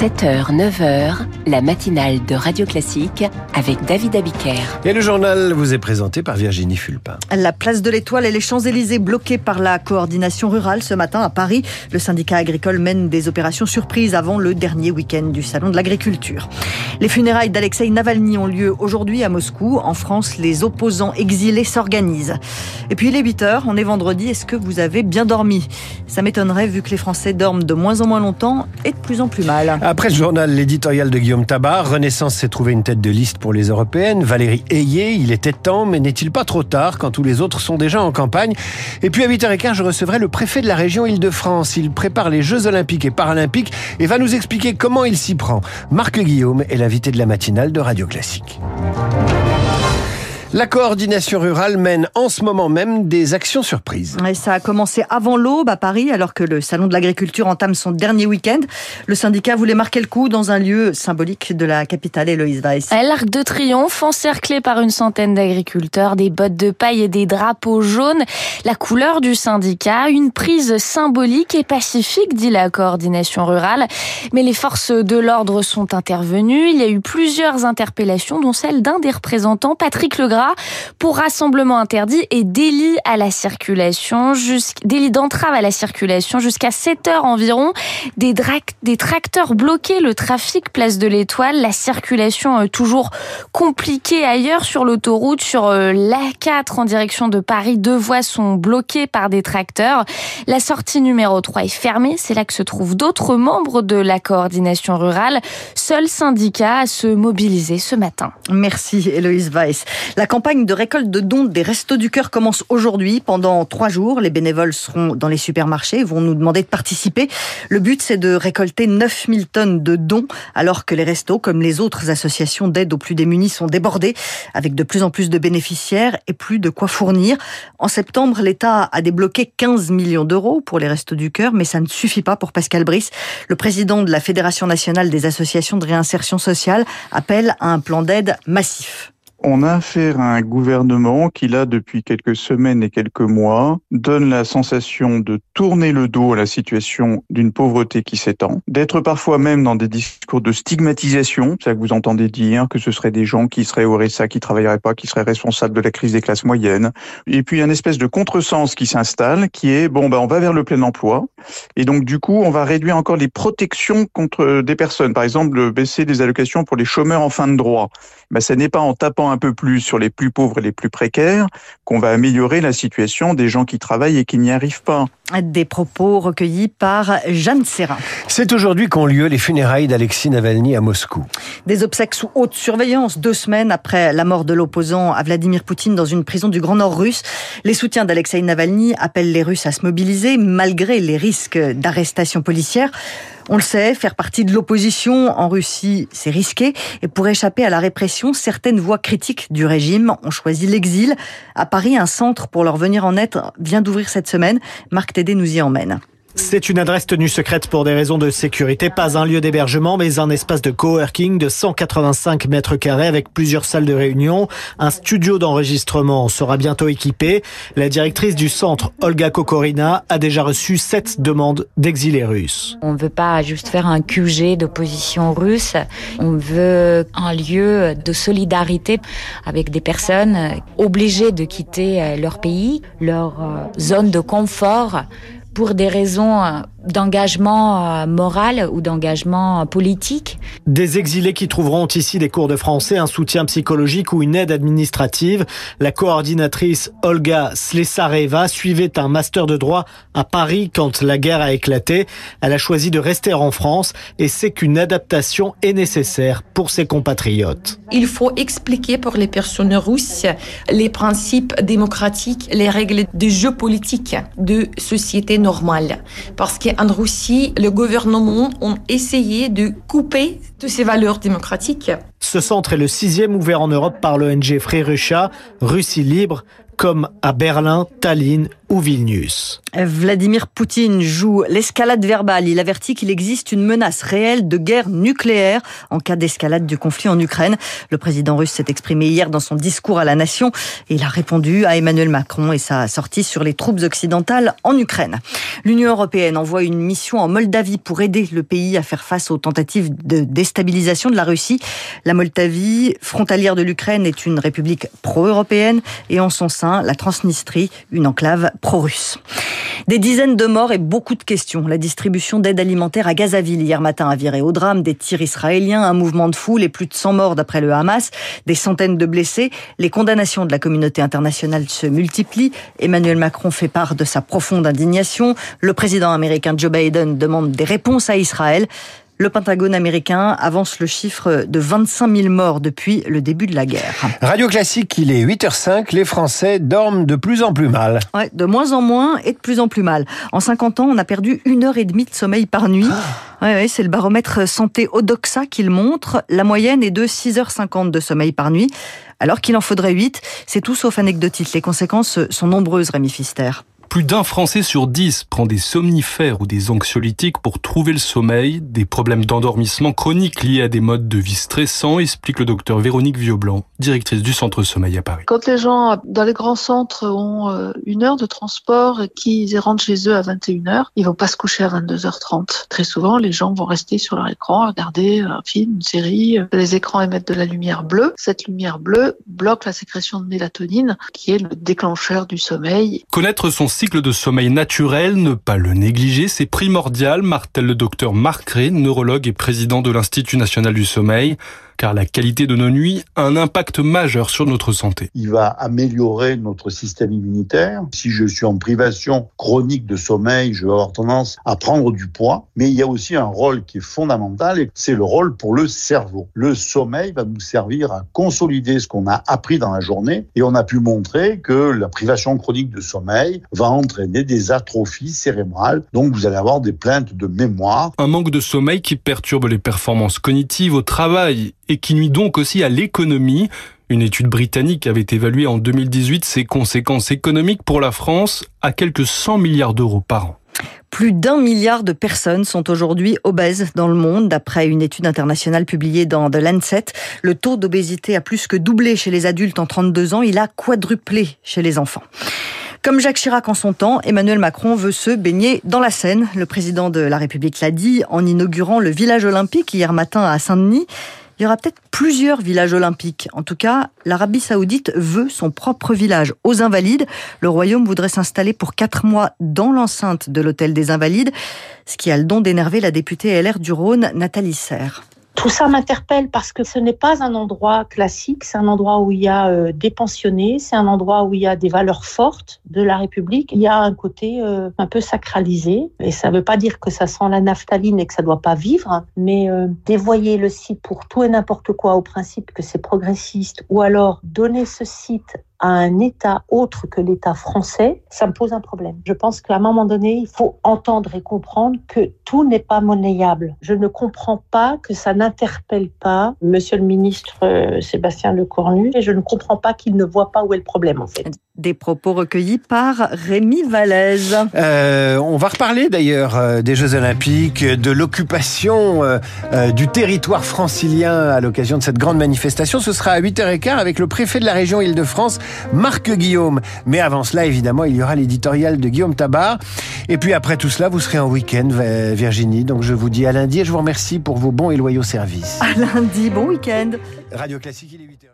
7h, 9h, la matinale de Radio Classique avec David Abiker. Et le journal vous est présenté par Virginie Fulpin. La place de l'Étoile et les Champs-Élysées bloqués par la coordination rurale ce matin à Paris. Le syndicat agricole mène des opérations surprises avant le dernier week-end du Salon de l'agriculture. Les funérailles d'Alexei Navalny ont lieu aujourd'hui à Moscou. En France, les opposants exilés s'organisent. Et puis il est 8 h on est vendredi. Est-ce que vous avez bien dormi? Ça m'étonnerait vu que les Français dorment de moins en moins longtemps et de plus en plus mal. Après le journal, l'éditorial de Guillaume Tabar, Renaissance s'est trouvé une tête de liste pour les européennes. Valérie Ayé, il était temps, mais n'est-il pas trop tard quand tous les autres sont déjà en campagne? Et puis à 8h15, je recevrai le préfet de la région Île-de-France. Il prépare les Jeux Olympiques et Paralympiques et va nous expliquer comment il s'y prend. Marc Guillaume est l'invité de la matinale de Radio Classique. La coordination rurale mène en ce moment même des actions surprises. Et ça a commencé avant l'aube à Paris, alors que le Salon de l'agriculture entame son dernier week-end. Le syndicat voulait marquer le coup dans un lieu symbolique de la capitale, Héloïse Weiss. L'Arc de Triomphe, encerclé par une centaine d'agriculteurs, des bottes de paille et des drapeaux jaunes. La couleur du syndicat, une prise symbolique et pacifique, dit la coordination rurale. Mais les forces de l'ordre sont intervenues. Il y a eu plusieurs interpellations, dont celle d'un des représentants, Patrick Legras pour rassemblement interdit et délit à la circulation, délit d'entrave à la circulation jusqu'à 7 heures environ. Des, tracteurs bloqués, le trafic place de l'Étoile, la circulation euh, toujours compliquée ailleurs sur l'autoroute, sur euh, l'A4 en direction de Paris. Deux voies sont bloquées par des tracteurs. La sortie numéro 3 est fermée. C'est là que se trouvent d'autres membres de la coordination rurale. Seul syndicat à se mobiliser ce matin. Merci Héloïse Weiss. Campagne de récolte de dons des Restos du Cœur commence aujourd'hui pendant trois jours. Les bénévoles seront dans les supermarchés, vont nous demander de participer. Le but, c'est de récolter 9000 tonnes de dons, alors que les restos, comme les autres associations d'aide aux plus démunis, sont débordés, avec de plus en plus de bénéficiaires et plus de quoi fournir. En septembre, l'État a débloqué 15 millions d'euros pour les Restos du Cœur, mais ça ne suffit pas pour Pascal Brice. Le président de la Fédération nationale des associations de réinsertion sociale appelle à un plan d'aide massif. On a affaire à un gouvernement qui, là, depuis quelques semaines et quelques mois, donne la sensation de tourner le dos à la situation d'une pauvreté qui s'étend, d'être parfois même dans des discours de stigmatisation, c'est ça que vous entendez dire, que ce seraient des gens qui seraient au RSA, qui travailleraient pas, qui seraient responsables de la crise des classes moyennes. Et puis, un espèce de contresens qui s'installe, qui est, bon, ben, on va vers le plein emploi. Et donc, du coup, on va réduire encore les protections contre des personnes. Par exemple, baisser les allocations pour les chômeurs en fin de droit. Ben, ce n'est pas en tapant un peu plus sur les plus pauvres et les plus précaires qu'on va améliorer la situation des gens qui travaillent et qui n'y arrivent pas. Des propos recueillis par Jeanne Serrin. C'est aujourd'hui qu'ont lieu les funérailles d'Alexis Navalny à Moscou. Des obsèques sous haute surveillance, deux semaines après la mort de l'opposant à Vladimir Poutine dans une prison du Grand Nord russe. Les soutiens d'Alexei Navalny appellent les Russes à se mobiliser malgré les risques d'arrestation policière. On le sait, faire partie de l'opposition en Russie, c'est risqué. Et pour échapper à la répression, certaines voix critiques du régime ont choisi l'exil. À Paris, un centre pour leur venir en aide vient d'ouvrir cette semaine. Marc Tédé nous y emmène. C'est une adresse tenue secrète pour des raisons de sécurité, pas un lieu d'hébergement, mais un espace de coworking de 185 mètres carrés avec plusieurs salles de réunion. Un studio d'enregistrement sera bientôt équipé. La directrice du centre, Olga Kokorina, a déjà reçu sept demandes d'exilés russes. On ne veut pas juste faire un QG d'opposition russe. On veut un lieu de solidarité avec des personnes obligées de quitter leur pays, leur euh, zone de confort pour des raisons euh, d'engagement euh, moral ou d'engagement politique. Des exilés qui trouveront ici des cours de français, un soutien psychologique ou une aide administrative. La coordinatrice Olga Slesareva suivait un master de droit à Paris quand la guerre a éclaté. Elle a choisi de rester en France et sait qu'une adaptation est nécessaire pour ses compatriotes. Il faut expliquer pour les personnes russes les principes démocratiques, les règles du jeu politique de société normale. Parce que en Russie, le gouvernement a essayé de couper de ces valeurs démocratiques. Ce centre est le sixième ouvert en Europe par l'ONG Russia, Russie libre, comme à Berlin, Tallinn Vladimir Poutine joue l'escalade verbale. Il avertit qu'il existe une menace réelle de guerre nucléaire en cas d'escalade du conflit en Ukraine. Le président russe s'est exprimé hier dans son discours à la nation et il a répondu à Emmanuel Macron et sa sortie sur les troupes occidentales en Ukraine. L'Union européenne envoie une mission en Moldavie pour aider le pays à faire face aux tentatives de déstabilisation de la Russie. La Moldavie, frontalière de l'Ukraine, est une république pro-européenne et en son sein, la Transnistrie, une enclave pro-russe. Des dizaines de morts et beaucoup de questions. La distribution d'aide alimentaire à Gazaville hier matin a viré au drame. Des tirs israéliens, un mouvement de foule et plus de 100 morts d'après le Hamas, des centaines de blessés. Les condamnations de la communauté internationale se multiplient. Emmanuel Macron fait part de sa profonde indignation. Le président américain Joe Biden demande des réponses à Israël. Le Pentagone américain avance le chiffre de 25 000 morts depuis le début de la guerre. Radio Classique, il est 8h05. Les Français dorment de plus en plus mal. Ouais, de moins en moins et de plus en plus mal. En 50 ans, on a perdu une heure et demie de sommeil par nuit. Ouais, ouais, c'est le baromètre santé Odoxa qui le montre. La moyenne est de 6h50 de sommeil par nuit, alors qu'il en faudrait 8. C'est tout sauf anecdotique. Les conséquences sont nombreuses, Rémi Fister. Plus d'un Français sur dix prend des somnifères ou des anxiolytiques pour trouver le sommeil. Des problèmes d'endormissement chroniques liés à des modes de vie stressants, explique le docteur Véronique Vioblanc, directrice du centre sommeil à Paris. Quand les gens dans les grands centres ont euh, une heure de transport et qu'ils rentrent chez eux à 21h, ils vont pas se coucher à 22h30. Très souvent, les gens vont rester sur leur écran, regarder un film, une série. Les écrans émettent de la lumière bleue. Cette lumière bleue bloque la sécrétion de mélatonine, qui est le déclencheur du sommeil. Connaître son cycle de sommeil naturel, ne pas le négliger, c'est primordial, martèle le docteur Marc Rey, neurologue et président de l'Institut national du sommeil car la qualité de nos nuits a un impact majeur sur notre santé. Il va améliorer notre système immunitaire. Si je suis en privation chronique de sommeil, je vais avoir tendance à prendre du poids. Mais il y a aussi un rôle qui est fondamental et c'est le rôle pour le cerveau. Le sommeil va nous servir à consolider ce qu'on a appris dans la journée et on a pu montrer que la privation chronique de sommeil va entraîner des atrophies cérébrales. Donc vous allez avoir des plaintes de mémoire. Un manque de sommeil qui perturbe les performances cognitives au travail et qui nuit donc aussi à l'économie. Une étude britannique avait évalué en 2018 ses conséquences économiques pour la France à quelques 100 milliards d'euros par an. Plus d'un milliard de personnes sont aujourd'hui obèses dans le monde, d'après une étude internationale publiée dans The Lancet. Le taux d'obésité a plus que doublé chez les adultes en 32 ans, il a quadruplé chez les enfants. Comme Jacques Chirac en son temps, Emmanuel Macron veut se baigner dans la Seine. Le président de la République l'a dit en inaugurant le village olympique hier matin à Saint-Denis il y aura peut-être plusieurs villages olympiques. En tout cas, l'Arabie saoudite veut son propre village aux Invalides. Le royaume voudrait s'installer pour quatre mois dans l'enceinte de l'hôtel des Invalides, ce qui a le don d'énerver la députée LR du Rhône, Nathalie Serre. Tout ça m'interpelle parce que ce n'est pas un endroit classique, c'est un endroit où il y a euh, des pensionnés, c'est un endroit où il y a des valeurs fortes de la République. Il y a un côté euh, un peu sacralisé et ça ne veut pas dire que ça sent la naphtaline et que ça ne doit pas vivre, mais euh, dévoyer le site pour tout et n'importe quoi au principe que c'est progressiste ou alors donner ce site à un État autre que l'État français, ça me pose un problème. Je pense qu'à un moment donné, il faut entendre et comprendre que tout n'est pas monnayable. Je ne comprends pas que ça n'interpelle pas Monsieur le ministre euh, Sébastien Lecornu et je ne comprends pas qu'il ne voit pas où est le problème en fait. Des propos recueillis par Rémi Vallès. Euh, on va reparler d'ailleurs euh, des Jeux Olympiques, de l'occupation euh, euh, du territoire francilien à l'occasion de cette grande manifestation. Ce sera à 8h15 avec le préfet de la région Île-de-France, Marc Guillaume. Mais avant cela, évidemment, il y aura l'éditorial de Guillaume Tabar. Et puis après tout cela, vous serez en week-end, Virginie. Donc je vous dis à lundi et je vous remercie pour vos bons et loyaux services. À lundi, bon week-end. Radio Classique, il est 8h.